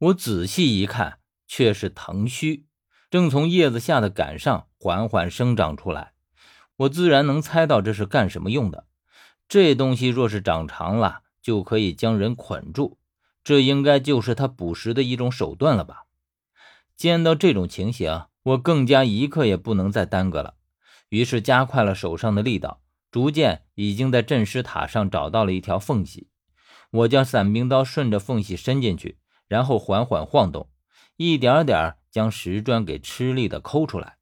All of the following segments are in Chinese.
我仔细一看，却是藤须，正从叶子下的杆上缓缓生长出来。我自然能猜到这是干什么用的。这东西若是长长了，就可以将人捆住，这应该就是它捕食的一种手段了吧？见到这种情形，我更加一刻也不能再耽搁了，于是加快了手上的力道，逐渐已经在镇尸塔上找到了一条缝隙。我将伞兵刀顺着缝隙伸进去，然后缓缓晃动，一点点将石砖给吃力的抠出来。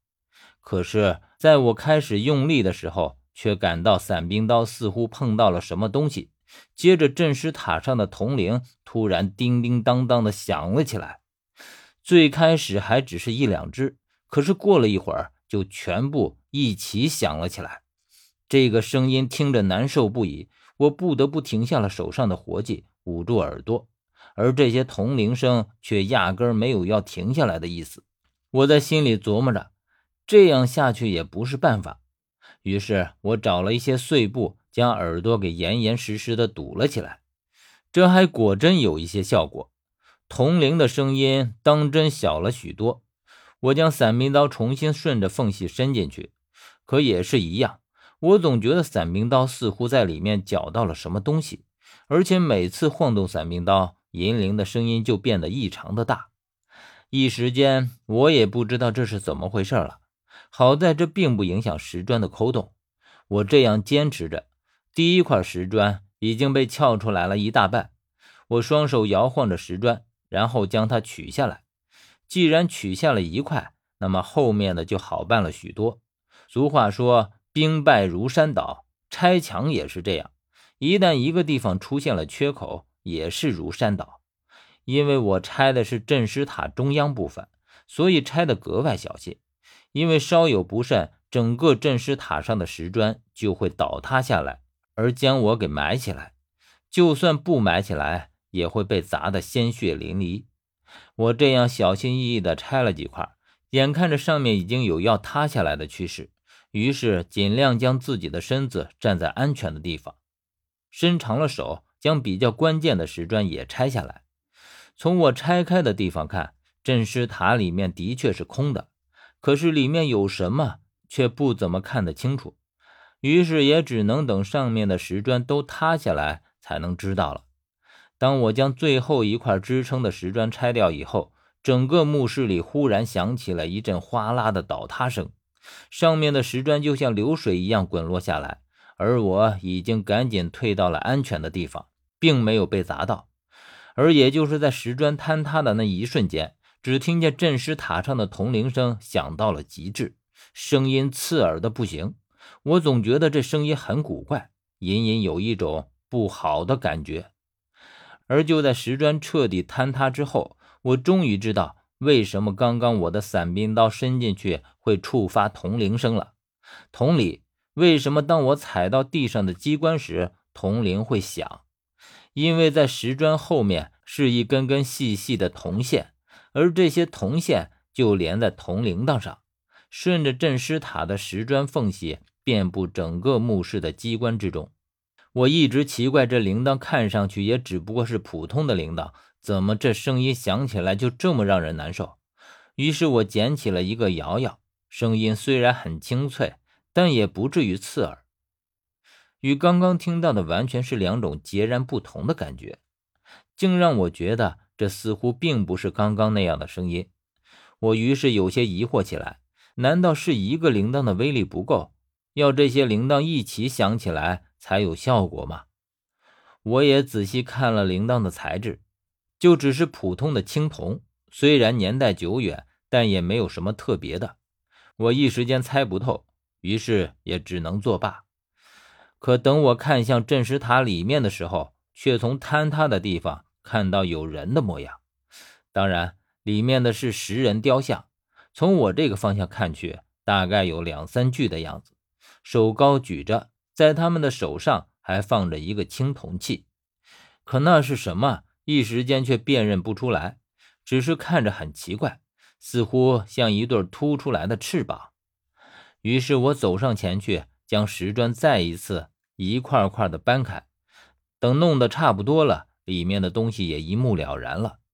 可是，在我开始用力的时候，却感到伞兵刀似乎碰到了什么东西，接着镇尸塔上的铜铃突然叮叮当当的响了起来。最开始还只是一两只，可是过了一会儿，就全部一起响了起来。这个声音听着难受不已。我不得不停下了手上的活计，捂住耳朵，而这些铜铃声却压根没有要停下来的意思。我在心里琢磨着，这样下去也不是办法。于是我找了一些碎布，将耳朵给严严实实的堵了起来。这还果真有一些效果，铜铃的声音当真小了许多。我将伞兵刀重新顺着缝隙伸进去，可也是一样。我总觉得伞兵刀似乎在里面搅到了什么东西，而且每次晃动伞兵刀，银铃的声音就变得异常的大。一时间，我也不知道这是怎么回事了。好在这并不影响石砖的抠动。我这样坚持着，第一块石砖已经被撬出来了一大半。我双手摇晃着石砖，然后将它取下来。既然取下了一块，那么后面的就好办了许多。俗话说。兵败如山倒，拆墙也是这样。一旦一个地方出现了缺口，也是如山倒。因为我拆的是镇尸塔中央部分，所以拆的格外小心。因为稍有不慎，整个镇尸塔上的石砖就会倒塌下来，而将我给埋起来。就算不埋起来，也会被砸得鲜血淋漓。我这样小心翼翼地拆了几块，眼看着上面已经有要塌下来的趋势。于是，尽量将自己的身子站在安全的地方，伸长了手，将比较关键的石砖也拆下来。从我拆开的地方看，镇尸塔里面的确是空的，可是里面有什么却不怎么看得清楚。于是，也只能等上面的石砖都塌下来才能知道了。当我将最后一块支撑的石砖拆掉以后，整个墓室里忽然响起了一阵哗啦的倒塌声。上面的石砖就像流水一样滚落下来，而我已经赶紧退到了安全的地方，并没有被砸到。而也就是在石砖坍塌的那一瞬间，只听见镇尸塔上的铜铃声响到了极致，声音刺耳的不行。我总觉得这声音很古怪，隐隐有一种不好的感觉。而就在石砖彻底坍塌之后，我终于知道。为什么刚刚我的伞兵刀伸进去会触发铜铃声了？同理，为什么当我踩到地上的机关时铜铃会响？因为在石砖后面是一根根细细的铜线，而这些铜线就连在铜铃铛上，顺着镇尸塔的石砖缝隙遍布整个墓室的机关之中。我一直奇怪，这铃铛看上去也只不过是普通的铃铛。怎么这声音响起来就这么让人难受？于是我捡起了一个摇摇，声音虽然很清脆，但也不至于刺耳。与刚刚听到的完全是两种截然不同的感觉，竟让我觉得这似乎并不是刚刚那样的声音。我于是有些疑惑起来：难道是一个铃铛的威力不够，要这些铃铛一起响起来才有效果吗？我也仔细看了铃铛的材质。就只是普通的青铜，虽然年代久远，但也没有什么特别的。我一时间猜不透，于是也只能作罢。可等我看向镇尸塔里面的时候，却从坍塌的地方看到有人的模样。当然，里面的是石人雕像。从我这个方向看去，大概有两三具的样子，手高举着，在他们的手上还放着一个青铜器。可那是什么？一时间却辨认不出来，只是看着很奇怪，似乎像一对凸出来的翅膀。于是我走上前去，将石砖再一次一块块的搬开。等弄得差不多了，里面的东西也一目了然了。